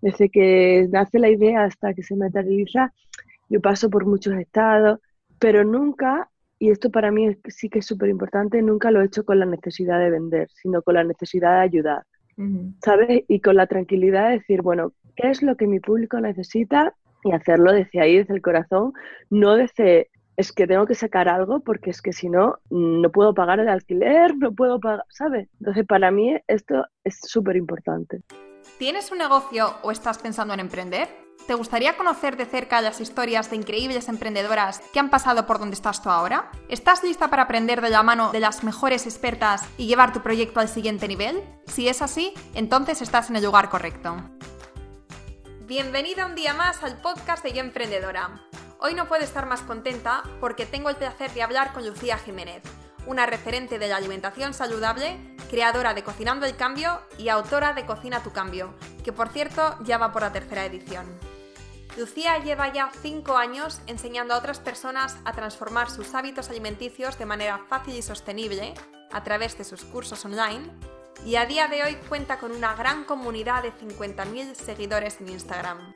desde que nace la idea hasta que se materializa, yo paso por muchos estados, pero nunca, y esto para mí sí que es súper importante, nunca lo he hecho con la necesidad de vender, sino con la necesidad de ayudar, ¿sabes? Y con la tranquilidad de decir, bueno, ¿qué es lo que mi público necesita? Y hacerlo desde ahí, desde el corazón, no desde es que tengo que sacar algo porque es que si no, no puedo pagar el alquiler, no puedo pagar, ¿sabes? Entonces, para mí esto es súper importante. ¿Tienes un negocio o estás pensando en emprender? ¿Te gustaría conocer de cerca las historias de increíbles emprendedoras que han pasado por donde estás tú ahora? ¿Estás lista para aprender de la mano de las mejores expertas y llevar tu proyecto al siguiente nivel? Si es así, entonces estás en el lugar correcto. Bienvenida un día más al podcast de Yo Emprendedora. Hoy no puedo estar más contenta porque tengo el placer de hablar con Lucía Jiménez, una referente de la alimentación saludable, creadora de Cocinando el Cambio y autora de Cocina tu Cambio, que por cierto ya va por la tercera edición. Lucía lleva ya 5 años enseñando a otras personas a transformar sus hábitos alimenticios de manera fácil y sostenible a través de sus cursos online y a día de hoy cuenta con una gran comunidad de 50.000 seguidores en Instagram.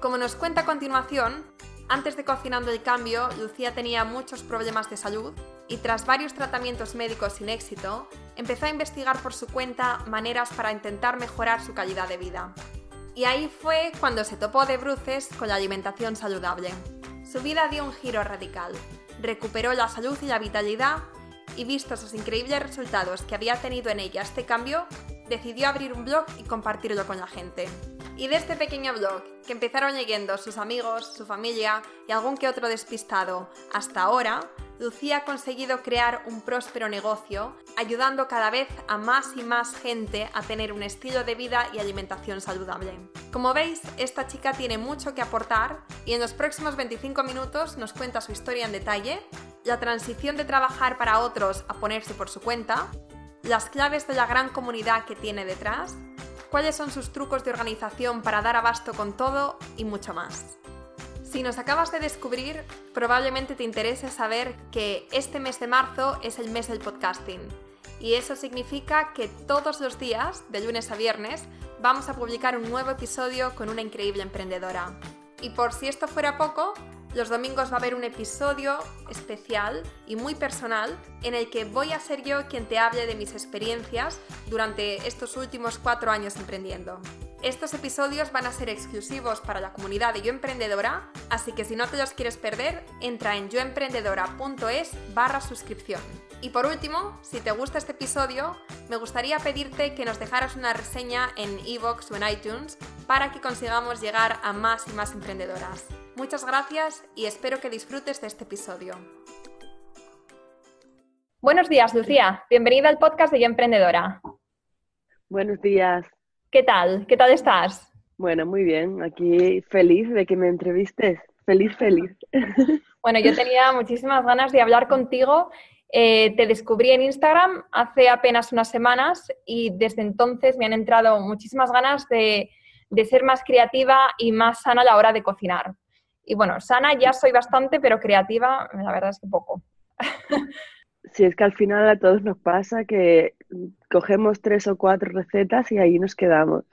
Como nos cuenta a continuación, antes de Cocinando el Cambio, Lucía tenía muchos problemas de salud y tras varios tratamientos médicos sin éxito, empezó a investigar por su cuenta maneras para intentar mejorar su calidad de vida. Y ahí fue cuando se topó de bruces con la alimentación saludable. Su vida dio un giro radical. Recuperó la salud y la vitalidad y vistos los increíbles resultados que había tenido en ella este cambio, decidió abrir un blog y compartirlo con la gente. Y de este pequeño blog, que empezaron leyendo sus amigos, su familia y algún que otro despistado, hasta ahora, Lucía ha conseguido crear un próspero negocio, ayudando cada vez a más y más gente a tener un estilo de vida y alimentación saludable. Como veis, esta chica tiene mucho que aportar y en los próximos 25 minutos nos cuenta su historia en detalle, la transición de trabajar para otros a ponerse por su cuenta, las claves de la gran comunidad que tiene detrás, cuáles son sus trucos de organización para dar abasto con todo y mucho más. Si nos acabas de descubrir, probablemente te interese saber que este mes de marzo es el mes del podcasting. Y eso significa que todos los días, de lunes a viernes, vamos a publicar un nuevo episodio con una increíble emprendedora. Y por si esto fuera poco, los domingos va a haber un episodio especial y muy personal en el que voy a ser yo quien te hable de mis experiencias durante estos últimos cuatro años emprendiendo. Estos episodios van a ser exclusivos para la comunidad de Yo Emprendedora, así que si no te los quieres perder, entra en yoemprendedora.es barra suscripción. Y por último, si te gusta este episodio, me gustaría pedirte que nos dejaras una reseña en iVoox o en iTunes para que consigamos llegar a más y más emprendedoras. Muchas gracias y espero que disfrutes de este episodio. Buenos días, Lucía. Bienvenida al podcast de Yo Emprendedora. Buenos días. ¿Qué tal? ¿Qué tal estás? Bueno, muy bien. Aquí feliz de que me entrevistes. Feliz, feliz. Bueno, yo tenía muchísimas ganas de hablar contigo. Eh, te descubrí en Instagram hace apenas unas semanas y desde entonces me han entrado muchísimas ganas de, de ser más creativa y más sana a la hora de cocinar. Y bueno, sana ya soy bastante, pero creativa, la verdad es que poco. Si es que al final a todos nos pasa que cogemos tres o cuatro recetas y ahí nos quedamos.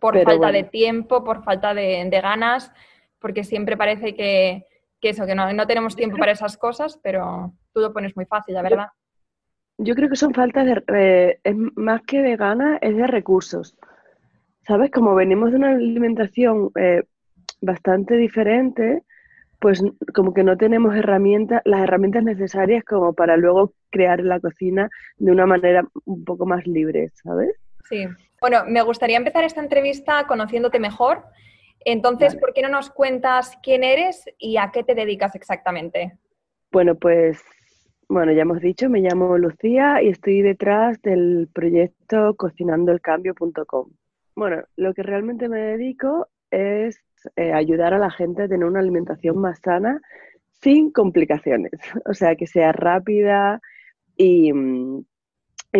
Por falta de tiempo, por falta de, ganas, porque siempre parece que, eso, que no, no, tenemos tiempo para esas cosas, pero tú lo pones muy fácil, la verdad. Yo, creo que son faltas de, es más que de ganas, es de recursos. ¿Sabes? Como venimos de una alimentación eh, bastante diferente, pues como que no tenemos herramientas, las herramientas necesarias como para luego crear la cocina de una manera un poco más libre, ¿sabes? Sí. Bueno, me gustaría empezar esta entrevista conociéndote mejor. Entonces, ¿por qué no nos cuentas quién eres y a qué te dedicas exactamente? Bueno, pues, bueno, ya hemos dicho, me llamo Lucía y estoy detrás del proyecto cocinandoelcambio.com. Bueno, lo que realmente me dedico es eh, ayudar a la gente a tener una alimentación más sana sin complicaciones, o sea, que sea rápida y, mm,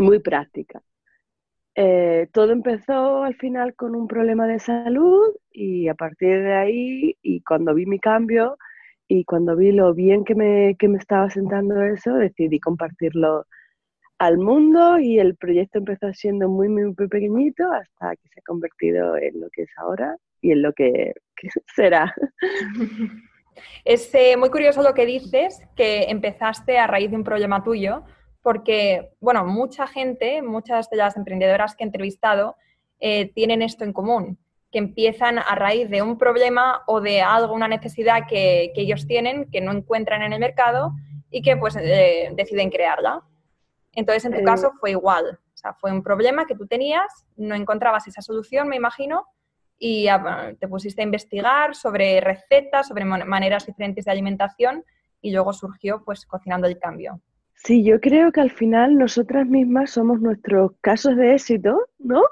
muy práctica. Eh, todo empezó al final con un problema de salud y a partir de ahí, y cuando vi mi cambio y cuando vi lo bien que me, que me estaba sentando eso, decidí compartirlo al mundo y el proyecto empezó siendo muy, muy, pequeñito hasta que se ha convertido en lo que es ahora y en lo que, será. Es eh, muy curioso lo que dices, que empezaste a raíz de un problema tuyo, porque, bueno, mucha gente, muchas de las emprendedoras que he entrevistado, eh, tienen esto en común, que empiezan a raíz de un problema o de algo, una necesidad que, ellos tienen, que no encuentran en el mercado y que pues eh, deciden crearla. Entonces, en tu caso fue igual, o sea, fue un problema que tú tenías, no encontrabas esa solución, me imagino, y te pusiste a investigar sobre recetas, sobre maneras diferentes de alimentación y luego surgió pues cocinando el cambio. Sí, yo creo que al final nosotras mismas somos nuestros casos de éxito, ¿no?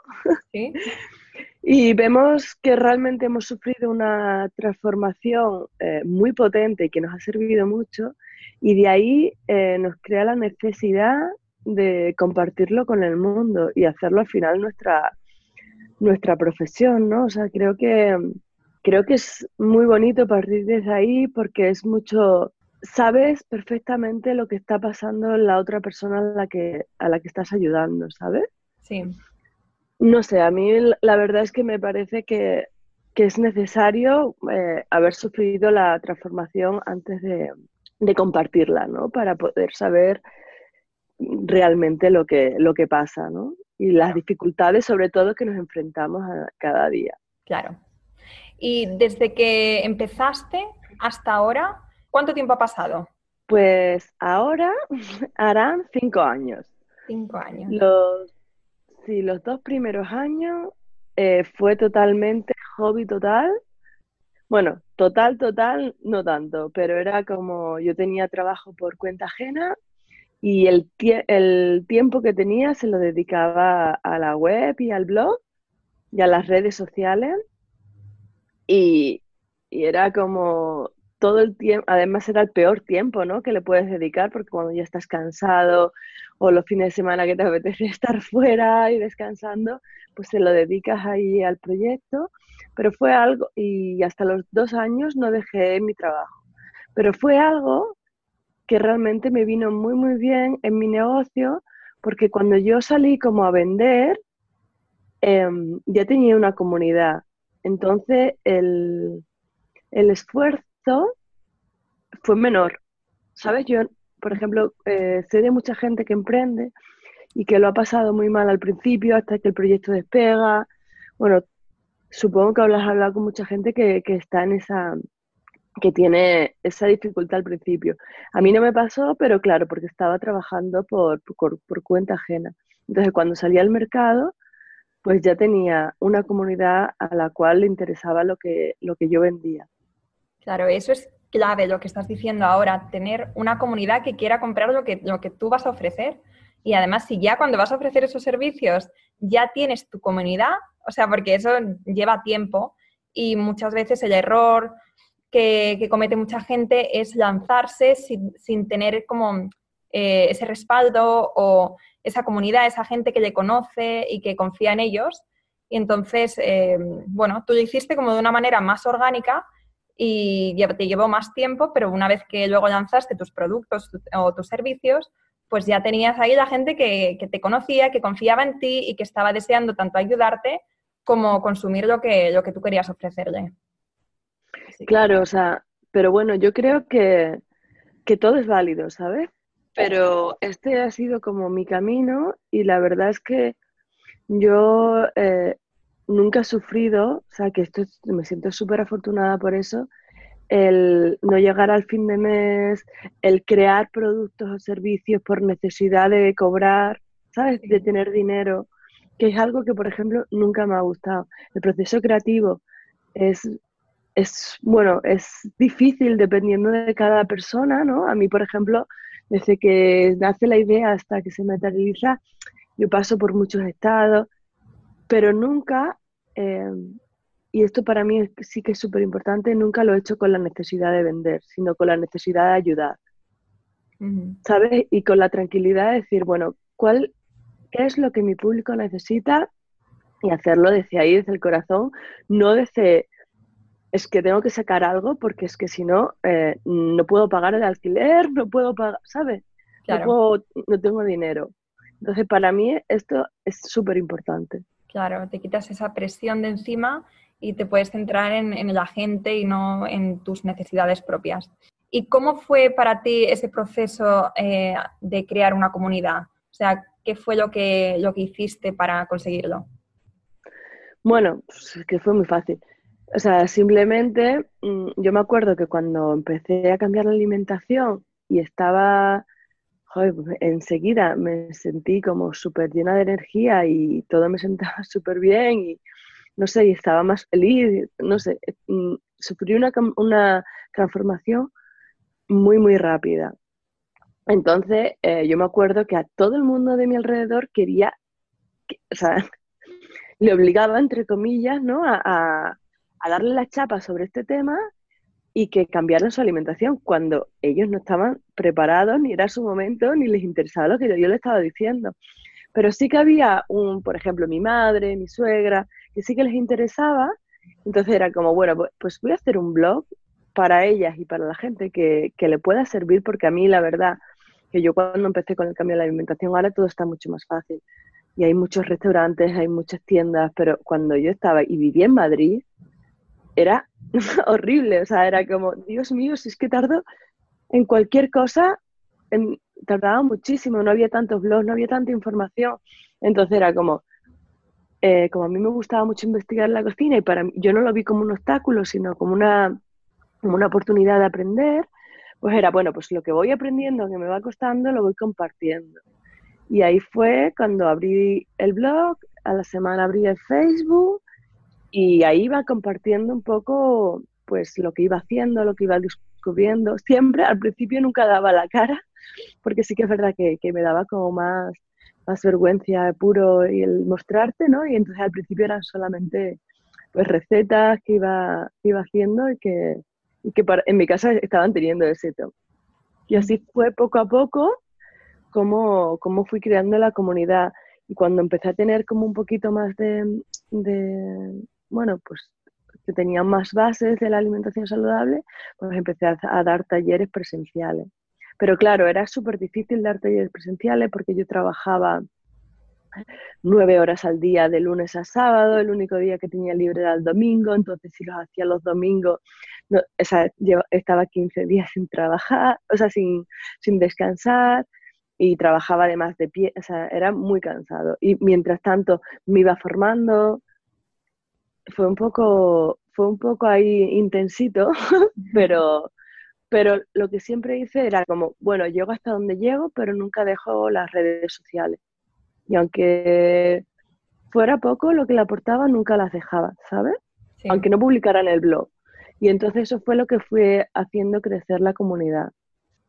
Sí. y vemos que realmente hemos sufrido una transformación eh, muy potente que nos ha servido mucho y de ahí eh, nos crea la necesidad de compartirlo con el mundo y hacerlo al final nuestra, nuestra profesión, ¿no? O sea, creo que, creo que es muy bonito partir desde ahí porque es mucho, sabes perfectamente lo que está pasando en la otra persona a la que, a la que estás ayudando, ¿sabes? Sí. No sé, a mí la verdad es que me parece que, es necesario eh, haber sufrido la transformación antes de, de, compartirla, ¿no? Para poder saber realmente lo que, lo que pasa, ¿no? y las dificultades sobre todo que nos enfrentamos a cada día. Claro. Y desde que empezaste hasta ahora, ¿cuánto tiempo ha pasado? Pues ahora harán cinco años. Cinco años. Los, sí, los dos primeros años eh, fue totalmente hobby total. Bueno, total, total, no tanto, pero era como yo tenía trabajo por cuenta ajena y el, tiempo que tenía se lo dedicaba a la web y al blog y a las redes sociales. Y, era como todo el tiempo, además era el peor tiempo, ¿no? Que le puedes dedicar porque cuando ya estás cansado o los fines de semana que te apetece estar fuera y descansando, pues se lo dedicas ahí al proyecto. Pero fue algo, y hasta los dos años no dejé mi trabajo. Pero fue algo que realmente me vino muy, muy bien en mi negocio, porque cuando yo salí como a vender, em, ya tenía una comunidad. Entonces, el, esfuerzo fue menor. ¿Sabes? Yo, por ejemplo, eh, sé de mucha gente que emprende y que lo ha pasado muy mal al principio hasta que el proyecto despega. Bueno, supongo que hablas hablado con mucha gente que, que está en esa, que tiene esa dificultad al principio. A mí no me pasó, pero claro, porque estaba trabajando por, por, cuenta ajena. Entonces, cuando salí al mercado, pues ya tenía una comunidad a la cual le interesaba lo que, lo que yo vendía. Claro, eso es clave lo que estás diciendo ahora, tener una comunidad que quiera comprar lo que, lo que tú vas a ofrecer. Y además, si ya cuando vas a ofrecer esos servicios ya tienes tu comunidad, o sea, porque eso lleva tiempo y muchas veces el error que, comete mucha gente es lanzarse sin, tener como eh, ese respaldo o esa comunidad, esa gente que le conoce y que confía en ellos. Y entonces, eh, bueno, tú lo hiciste como de una manera más orgánica y te llevó más tiempo, pero una vez que luego lanzaste tus productos o tus servicios, pues ya tenías ahí la gente que, que, te conocía, que confiaba en ti y que estaba deseando tanto ayudarte como consumir lo que, lo que tú querías ofrecerle. Claro, o sea, pero bueno, yo creo que, todo es válido, ¿sabes? Pero este ha sido como mi camino y la verdad es que yo eh, nunca he sufrido, o sea, que esto me siento súper afortunada por eso, el no llegar al fin de mes, el crear productos o servicios por necesidad de cobrar, ¿sabes? De tener dinero, que es algo que, por ejemplo, nunca me ha gustado. El proceso creativo es es, bueno, es difícil dependiendo de cada persona, ¿no? A mí, por ejemplo, desde que nace la idea hasta que se materializa, yo paso por muchos estados, pero nunca, eh, y esto para mí sí que es súper importante, nunca lo he hecho con la necesidad de vender, sino con la necesidad de ayudar. ¿Sabes? Y con la tranquilidad de decir, bueno, ¿cuál qué es lo que mi público necesita? Y hacerlo desde ahí, desde el corazón, no desde es que tengo que sacar algo porque es que si no, eh, no puedo pagar el alquiler, no puedo pagar, ¿sabes? No, tengo dinero. Entonces, para mí esto es súper importante. Claro, te quitas esa presión de encima y te puedes centrar en, la gente y no en tus necesidades propias. ¿Y cómo fue para ti ese proceso eh, de crear una comunidad? O sea, ¿qué fue lo que, lo que hiciste para conseguirlo? Bueno, pues es que fue muy fácil. O sea, simplemente mm, yo me acuerdo que cuando empecé a cambiar la alimentación y estaba, joder, pues enseguida me sentí como súper llena de energía y todo me sentaba súper bien y no sé, y estaba más feliz, no sé, mm, sufrí una, una transformación muy, muy rápida. Entonces, eh, yo me acuerdo que a todo el mundo de mi alrededor quería, o sea, le obligaba, entre comillas, ¿no? A, darle la chapa sobre este tema y que cambiaran su alimentación cuando ellos no estaban preparados, ni era su momento, ni les interesaba lo que yo, yo les estaba diciendo. Pero sí que había un, por ejemplo, mi madre, mi suegra, que sí que les interesaba. Entonces era como, bueno, pues, pues voy a hacer un blog para ellas y para la gente que, que le pueda servir, porque a mí la verdad que yo cuando empecé con el cambio de la alimentación, ahora todo está mucho más fácil. Y hay muchos restaurantes, hay muchas tiendas, pero cuando yo estaba y vivía en Madrid, era horrible. O sea, era como, Dios mío, si es que tardo en cualquier cosa, en, tardaba muchísimo, no había tantos blogs, no había tanta información. Entonces era como, eh, como a mí me gustaba mucho investigar la cocina y para mí, yo no lo vi como un obstáculo, sino como una, como una oportunidad de aprender, pues era, bueno, pues lo que voy aprendiendo, que me va costando, lo voy compartiendo. Y ahí fue cuando abrí el blog, a la semana abrí el Facebook y ahí iba compartiendo un poco pues lo que iba haciendo, lo que iba descubriendo. Siempre, al principio nunca daba la cara, porque sí que es verdad que, me daba como más, más vergüenza puro y el mostrarte, ¿no? Y entonces al principio eran solamente pues recetas que iba, iba haciendo y que, y que en mi casa estaban teniendo éxito. Y así fue poco a poco como, como fui creando la comunidad. Y cuando empecé a tener como un poquito más de bueno, pues que tenía más bases de la alimentación saludable, pues empecé a, a dar talleres presenciales. Pero claro, era súper difícil dar talleres presenciales porque yo trabajaba nueve horas al día de lunes a sábado, el único día que tenía libre era el domingo, entonces si los hacía los domingos, no, o sea, yo estaba 15 días sin trabajar, o sea, sin, sin descansar y trabajaba además de pie, o sea, era muy cansado. Y mientras tanto me iba formando, fue un poco, fue un poco ahí intensito, pero, pero lo que siempre hice era como, bueno, llego hasta donde llego, pero nunca dejo las redes sociales. Y aunque fuera poco lo que le aportaba, nunca las dejaba, ¿sabes? Aunque no publicara en el blog. Y entonces eso fue lo que fue haciendo crecer la comunidad.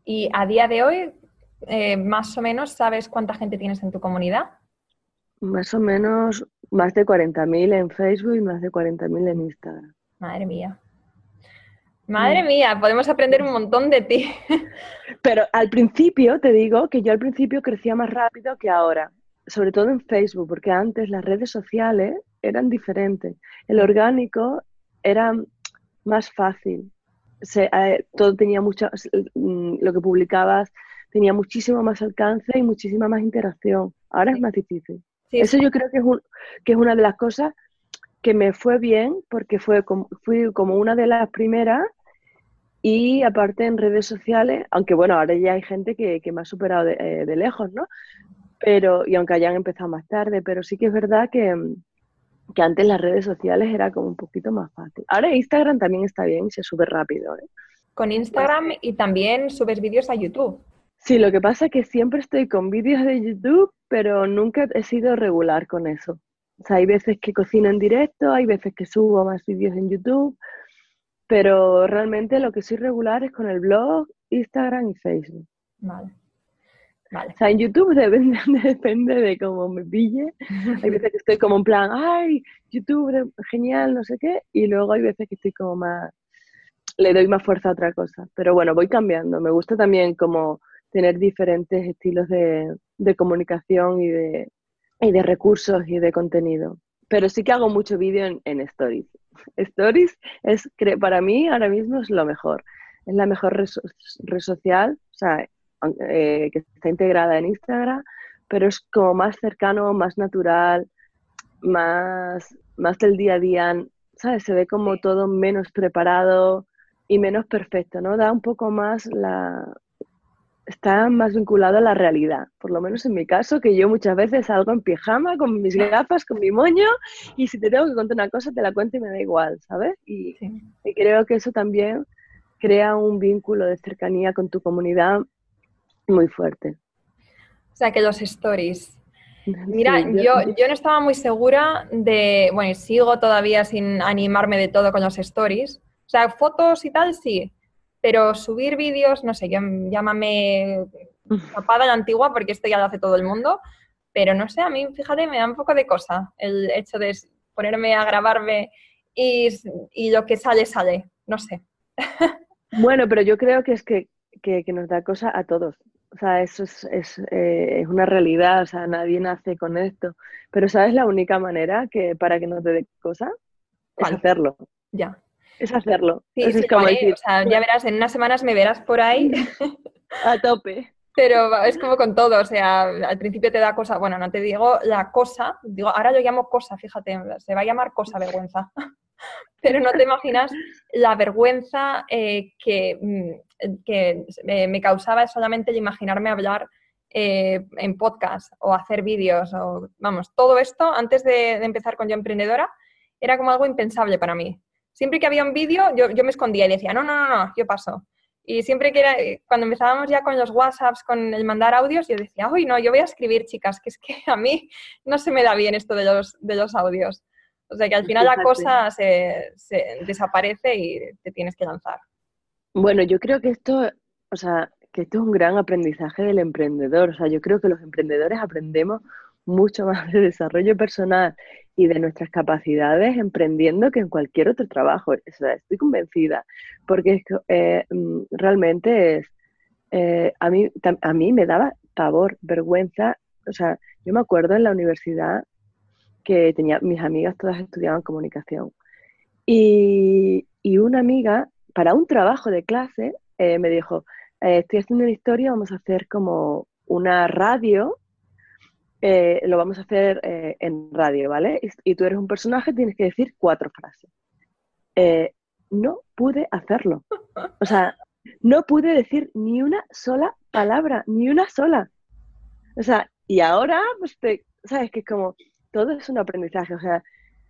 Y a día de hoy, eh, más o menos, ¿sabes cuánta gente tienes en tu comunidad? Más o menos más de 40.000 en Facebook y más de 40.000 en Instagram. Madre mía. Madre mm. mía, podemos aprender un montón de ti. Pero al principio, te digo que yo al principio crecía más rápido que ahora sobre todo en Facebook, porque antes las redes sociales eran diferentes. El orgánico era más fácil. Eh, todo tenía mucho, mm, lo que publicabas tenía muchísimo más alcance y muchísima más interacción. Ahora es más difícil. Eso yo creo que es, que es una de las cosas que me fue bien porque fue como, fui como una de las primeras y aparte en redes sociales, aunque bueno, ahora ya hay gente que, me ha superado de, eh, de lejos, ¿no? pero y aunque hayan empezado más tarde, pero sí que es verdad que, que antes las redes sociales era como un poquito más fácil. Ahora Instagram también está bien, se sube rápido. ¿eh? Con Instagram y también subes vídeos a YouTube. Sí, lo que pasa es que siempre estoy con vídeos de YouTube, pero nunca he sido regular con eso. O sea, hay veces que cocino en directo, hay veces que subo más vídeos en YouTube, pero realmente lo que soy regular es con el blog, Instagram y Facebook. Vale. O sea, en YouTube depende, depende de cómo me pille. Hay veces que estoy como en plan, ay, YouTube, genial, no sé qué. Y luego hay veces que estoy como más, le doy más fuerza a otra cosa. Pero bueno, voy cambiando. Me gusta también como tener diferentes estilos de, comunicación y de, y de recursos y de contenido. Pero sí que hago mucho vídeo en, en Stories. Stories es, para mí ahora mismo es lo mejor. Es la mejor red, red social. O sea, eh, que está integrada en Instagram, pero es como más cercano, más natural, más, más del día a día, ¿sabes? Se ve como todo menos preparado y menos perfecto, ¿no? Da un poco más la... Está más vinculado a la realidad, por lo menos en mi caso, que yo muchas veces salgo en pijama, con mis gafas, con mi moño, y si te tengo que contar una cosa, te la cuento y me da igual, ¿sabes? Y, y creo que eso también crea un vínculo de cercanía con tu comunidad muy fuerte. O sea, que los stories. Mira, yo, yo, no estaba muy segura de, bueno, sigo todavía sin animarme de todo con los stories. O sea, fotos y tal, sí, pero subir vídeos, no sé, llámame tapada la antigua porque esto ya lo hace todo el mundo, pero no sé, a mí, fíjate, me da un poco de cosa el hecho de ponerme a grabarme y, y lo que sale, sale, no sé. Bueno, pero yo creo que es que, nos da cosa a todos. O sea, eso es, eh, es, una realidad, o sea, nadie nace con esto. Pero ¿sabes la única manera que para que no te dé cosa? Es hacerlo. Ya. Es hacerlo. Sí, es como decir, o sea, ya verás, en unas semanas me verás por ahí. a tope. Pero es como con todo, o sea, al principio te da cosa, bueno, no te digo la cosa, digo, ahora lo llamo cosa, fíjate, se va a llamar cosa vergüenza pero no te imaginas la vergüenza eh, que, mm, que me causaba solamente el imaginarme hablar eh, en podcast o hacer vídeos o, vamos, todo esto antes de, empezar con Yo Emprendedora era como algo impensable para mí. Siempre que había un vídeo, yo, me escondía y decía, no, no, no, no, yo paso. Y siempre que era, cuando empezábamos ya con los WhatsApps, con el mandar audios, yo decía, uy, no, yo voy a escribir, chicas, que es que a mí no se me da bien esto de los, de los audios. O sea que al final la cosa se, desaparece y te tienes que lanzar. Bueno, yo creo que esto, o sea, que esto es un gran aprendizaje del emprendedor. O sea, yo creo que los emprendedores aprendemos mucho más de desarrollo personal y de nuestras capacidades emprendiendo que en cualquier otro trabajo. Estoy convencida, porque eh, mm, realmente es, eh, a, mí, a mí me daba pavor, vergüenza. O sea, yo me acuerdo en la universidad que tenía, mis amigas todas estudiaban comunicación. Y, una amiga, para un trabajo de clase, eh, me dijo, estoy haciendo una historia, vamos a hacer como una radio, eh, lo vamos a hacer en radio, ¿vale? Y, y, tú eres un personaje, tienes que decir cuatro frases. no pude hacerlo. O sea, no pude decir ni una sola palabra, ni una sola. O sea, y ahora, pues te, ¿sabes? Que es como, todo es un aprendizaje. O sea,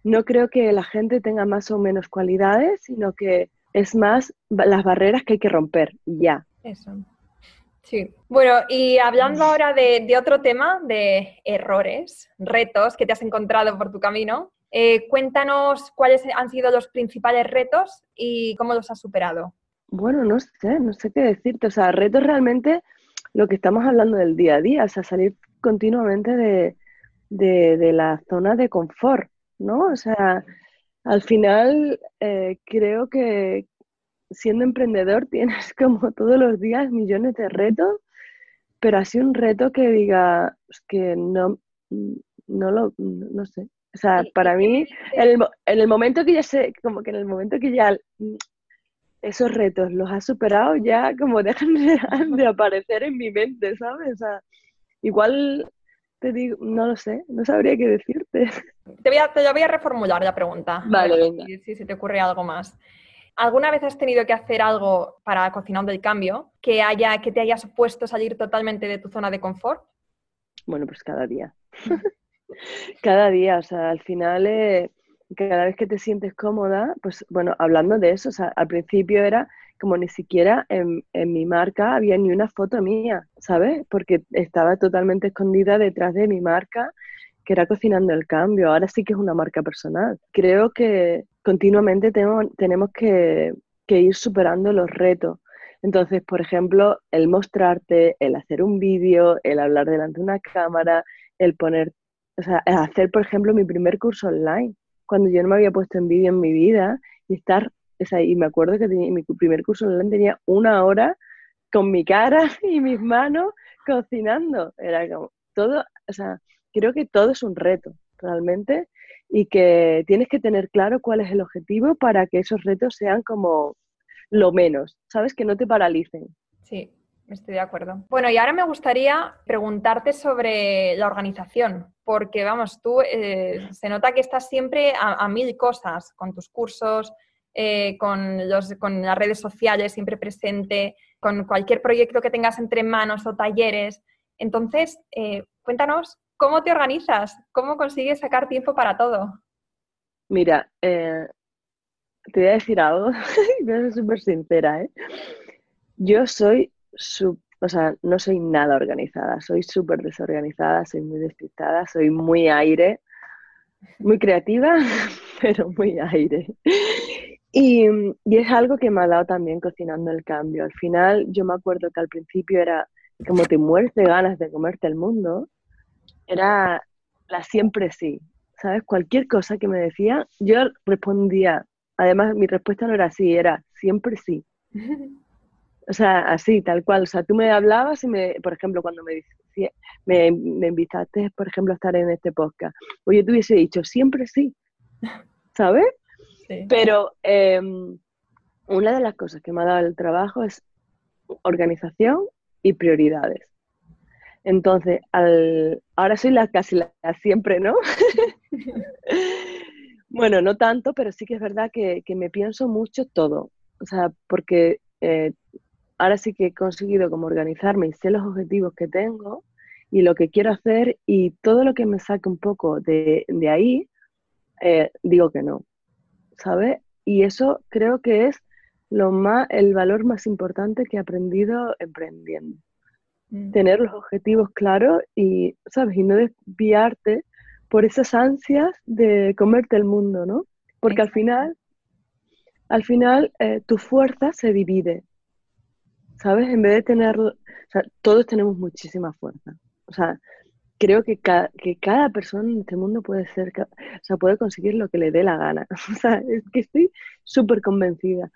no creo que la gente tenga más o menos cualidades, sino que es más las barreras que hay que romper ya. Eso. Sí. Bueno, y hablando ahora de, otro tema, de errores, retos que te has encontrado por tu camino, eh, cuéntanos cuáles han sido los principales retos y cómo los has superado. Bueno, no sé, no sé qué decirte. O sea, retos realmente lo que estamos hablando del día a día, o sea, salir continuamente de, de, la zona de confort, ¿no? O sea, al final eh, creo que siendo emprendedor tienes como todos los días millones de retos, pero así un reto que diga que no, no lo, no sé. O sea, para mí, en el, momento que ya sé, como que en el momento que ya esos retos los has superado, ya como dejan de, de aparecer en mi mente, ¿sabes? O sea, igual te digo, no lo sé, no sabría qué decirte. Te voy a, te voy a reformular la pregunta. Vale, venga. Si, se te ocurre algo más. ¿Alguna vez has tenido que hacer algo para Cocinando el Cambio que, haya, que te haya supuesto salir totalmente de tu zona de confort? Bueno, pues cada día. cada día, o sea, al final, eh, cada vez que te sientes cómoda, pues bueno, hablando de eso, o sea, al principio era como ni siquiera en, mi marca había ni una foto mía, ¿sabes? Porque estaba totalmente escondida detrás de mi marca, que era Cocinando el Cambio. Ahora sí que es una marca personal. Creo que continuamente tenemos que, ir superando los retos. Entonces, por ejemplo, el mostrarte, el hacer un vídeo, el hablar delante de una cámara, el poner, o sea, hacer, por ejemplo, mi primer curso online, cuando yo no me había puesto en vídeo en mi vida y estar y me acuerdo que mi primer curso online tenía una hora con mi cara y mis manos cocinando. Era como todo, o sea, creo que todo es un reto realmente y que tienes que tener claro cuál es el objetivo para que esos retos sean como lo menos, ¿sabes? Que no te paralicen. Sí, Estoy de acuerdo. Bueno, y ahora me gustaría preguntarte sobre la organización, porque vamos, tú eh, se nota que estás siempre a, mil cosas con tus cursos, eh, con, los, con las redes sociales siempre presente, con cualquier proyecto que tengas entre manos o talleres. Entonces, eh, cuéntanos, ¿cómo te organizas? ¿Cómo consigues sacar tiempo para todo? Mira, te voy a decir algo, voy a ser súper sincera, ¿eh? Yo soy, o sea, no soy nada organizada, soy súper desorganizada, soy muy despistada, soy muy aire, muy creativa, pero muy aire. Y, y, es algo que me ha dado también cocinando el cambio. Al final, yo me acuerdo que al principio era como te mueres de ganas de comerte el mundo, era la siempre sí. ¿Sabes? Cualquier cosa que me decía, yo respondía. Además, mi respuesta no era sí, era siempre sí. O sea, así, tal cual. O sea, tú me hablabas y me, por ejemplo, cuando me, me, me invitaste, por ejemplo, a estar en este podcast, oye, te hubiese dicho siempre sí, ¿sabes? Sí. Pero em, una de las cosas que me ha dado el trabajo es organización y prioridades. Entonces, al, ahora soy la casi la, siempre, ¿no? bueno, no tanto, pero sí que es verdad que, que me pienso mucho todo. O sea, porque eh, ahora sí que he conseguido como organizarme y sé los objetivos que tengo y lo que quiero hacer y todo lo que me saque un poco de, ahí, eh, digo que no, ¿sabes? Y eso creo que es lo más, el valor más importante que he aprendido emprendiendo. Mm. Tener los objetivos claros y, ¿sabes? Y no desviarte por esas ansias de comerte el mundo, ¿no? Porque al final, al final eh, tu fuerza se divide ¿sabes? En vez de tener, o sea, todos tenemos muchísima fuerza. O sea, creo que, que cada persona en este mundo puede ser, o sea, puede conseguir lo que le dé la gana. O sea, es que estoy súper convencida.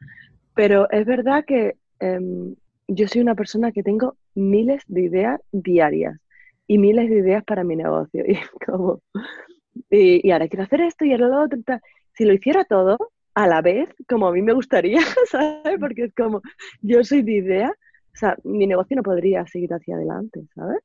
Pero es verdad que em, yo soy una persona que tengo miles de ideas diarias y miles de ideas para mi negocio. Y, como, y, ahora quiero hacer esto y ahora lo otro. Si lo hiciera todo, a la vez como a mí me gustaría, ¿sabes? Porque es como, yo soy de idea, o sea, mi negocio no podría seguir hacia adelante, ¿sabes?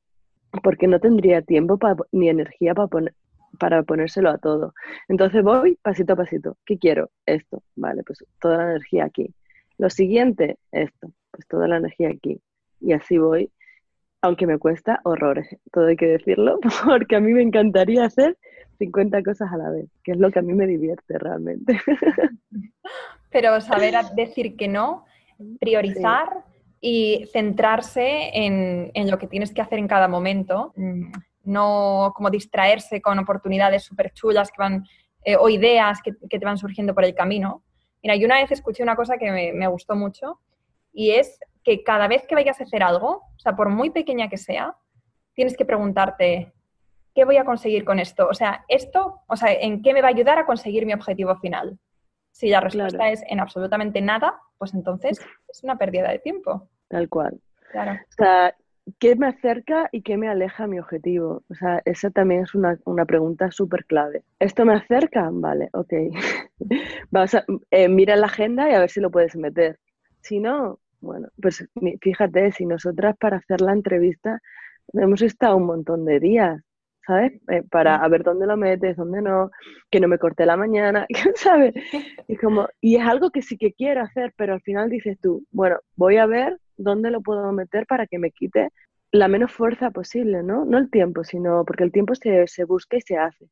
Porque no tendría tiempo ni energía para, poner, para ponérselo a todo. Entonces voy pasito a pasito. ¿Qué quiero? Esto, vale, pues toda la energía aquí. Lo siguiente, esto, pues toda la energía aquí. Y así voy, aunque me cuesta horrores, todo hay que decirlo, porque a mí me encantaría hacer 50 cosas a la vez, que es lo que a mí me divierte realmente. Pero saber decir que no, priorizar y centrarse en, lo que tienes que hacer en cada momento, mm, no como distraerse con oportunidades súper chulas que van, eh, o ideas que, te van surgiendo por el camino. Mira, yo una vez escuché una cosa que me, me gustó mucho y es que cada vez que vayas a hacer algo, o sea, por muy pequeña que sea, tienes que preguntarte, ¿qué voy a conseguir con esto? O sea, esto, o sea, ¿en qué me va a ayudar a conseguir mi objetivo final? Si la respuesta es en absolutamente nada, pues entonces es una pérdida de tiempo. Tal cual. Claro. O sea, ¿qué me acerca y qué me aleja a mi objetivo? O sea, esa también es una, pregunta súper clave. ¿Esto me acerca? Vale, ok. Vas a, eh, mira la agenda y a ver si lo puedes meter. Si no, bueno, pues fíjate, si nosotras para hacer la entrevista hemos estado un montón de días ¿sabes? Eh, para a ver dónde lo metes, dónde no, que no me corte la mañana, ¿sabes? Y, como, y es algo que sí que quiero hacer, pero al final dices tú, bueno, voy a ver dónde lo puedo meter para que me quite la menos fuerza posible, ¿no? No el tiempo, sino porque el tiempo se, se busca y se hace,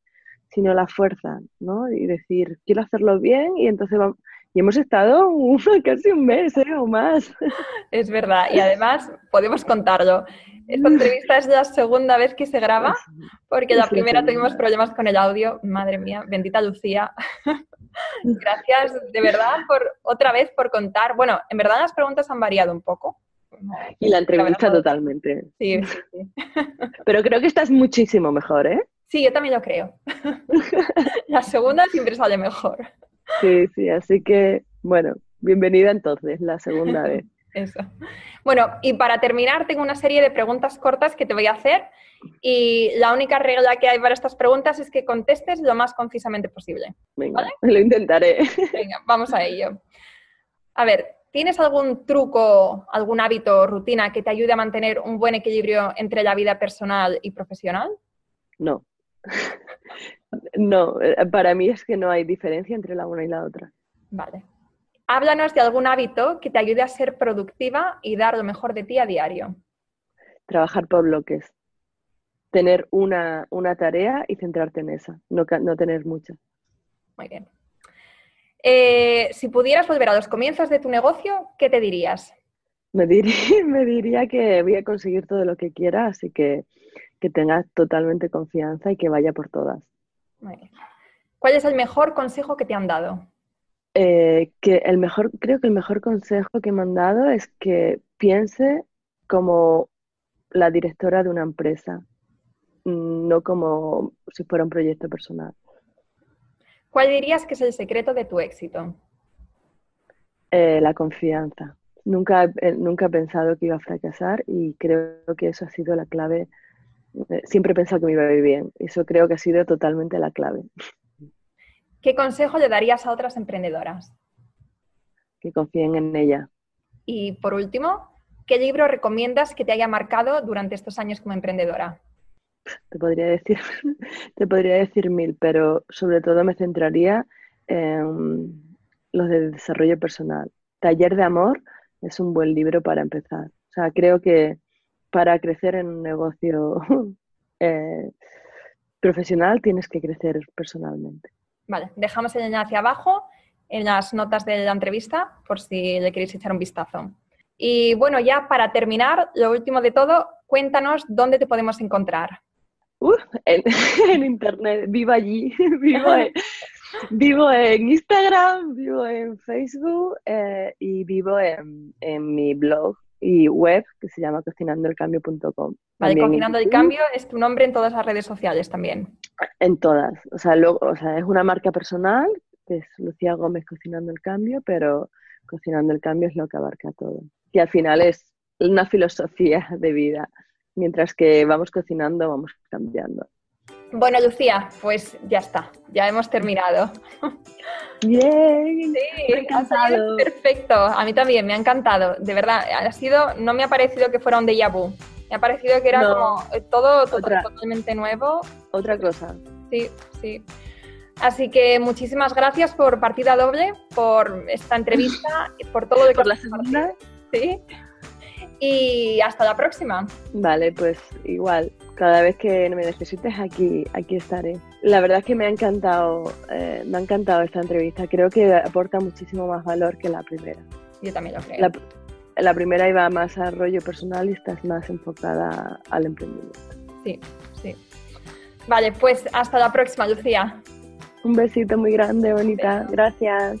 sino la fuerza, ¿no? Y decir, quiero hacerlo bien y entonces vamos, y hemos estado casi un mes ¿eh? o más. Es verdad, y además podemos contarlo. Esta entrevista es la segunda vez que se graba, porque la primera tuvimos problemas con el audio. Madre mía, bendita Lucía. Gracias de verdad por otra vez por contar. Bueno, en verdad las preguntas han variado un poco. Y la entrevista totalmente. Sí, sí, sí. Pero creo que estás muchísimo mejor, ¿eh? Sí, yo también lo creo. La segunda siempre sale mejor. Sí, sí, así que, bueno, bienvenida entonces, la segunda vez. Eso. Bueno, y para terminar, tengo una serie de preguntas cortas que te voy a hacer y la única regla que hay para estas preguntas es que contestes lo más concisamente posible. Venga, lo intentaré. Venga, vamos a ello. A ver, ¿Tienes algún truco, algún hábito, rutina que te ayude a mantener un buen equilibrio entre la vida personal y profesional? No. No, eh, para mí es que no hay diferencia entre la una y la otra. Vale. Háblanos de algún hábito que te ayude a ser productiva y dar lo mejor de ti a diario. Trabajar por bloques. Tener una, tarea y centrarte en esa, no, no tener muchas. Muy bien. Eh, si pudieras volver a los comienzos de tu negocio, ¿qué te dirías? Me diría, me diría que voy a conseguir todo lo que quiera, así que que tengas totalmente confianza y que vaya por todas. ¿Cuál es el mejor consejo que te han dado? Eh, que el mejor, creo que el mejor consejo que me han dado es que piense como la directora de una empresa, no como si fuera un proyecto personal. ¿Cuál dirías que es el secreto de tu éxito? Eh, la confianza. Nunca, eh, nunca he pensado que iba a fracasar y creo que eso ha sido la clave. Eh, siempre he pensado que me iba a ir bien. Eso creo que ha sido totalmente la clave. ¿Qué consejo le darías a otras emprendedoras? Que confíen en ella. Y por último, ¿qué libro recomiendas que te haya marcado durante estos años como emprendedora? te podría decir, te podría decir mil, pero sobre todo me centraría en los de desarrollo personal. Taller de Amor es un buen libro para empezar. O sea, creo que para crecer en un negocio eh, profesional tienes que crecer personalmente. Vale, dejamos el enlace abajo en las notas de la entrevista por si le queréis echar un vistazo. Y bueno, ya para terminar, lo último de todo, cuéntanos dónde te podemos encontrar. en, internet, vivo allí, vivo en, vivo en Instagram, vivo en Facebook eh, y vivo en, mi blog y web que se llama cocinandoelcambio.com. Vale, Cocinando el Cambio es tu nombre en todas las redes sociales también. En todas, o sea, o sea, es una marca personal, que es Lucía Gómez Cocinando el Cambio, pero Cocinando el Cambio es lo que abarca todo. Y al final es una filosofía de vida mientras que vamos cocinando, vamos cambiando. Bueno, Lucía, pues ya está, ya hemos terminado. Bien, sí, me ha encantado. Perfecto, a mí también me ha encantado, de verdad, ha sido, no me ha parecido que fuera un déjà vu, me ha parecido que era como todo, totalmente nuevo. Otra cosa. Sí, sí. Así que muchísimas gracias por partida doble, por esta entrevista, por todo lo que por la segunda. Sí y hasta la próxima. Vale, pues igual, cada vez que me necesites aquí, aquí estaré. La verdad es que me ha encantado, eh, me ha encantado esta entrevista. Creo que aporta muchísimo más valor que la primera. Yo también lo creo. La, primera iba más a rollo personal y esta es más enfocada al emprendimiento. Sí, sí. Vale, pues hasta la próxima, Lucía. Un besito muy grande, bonita. Gracias.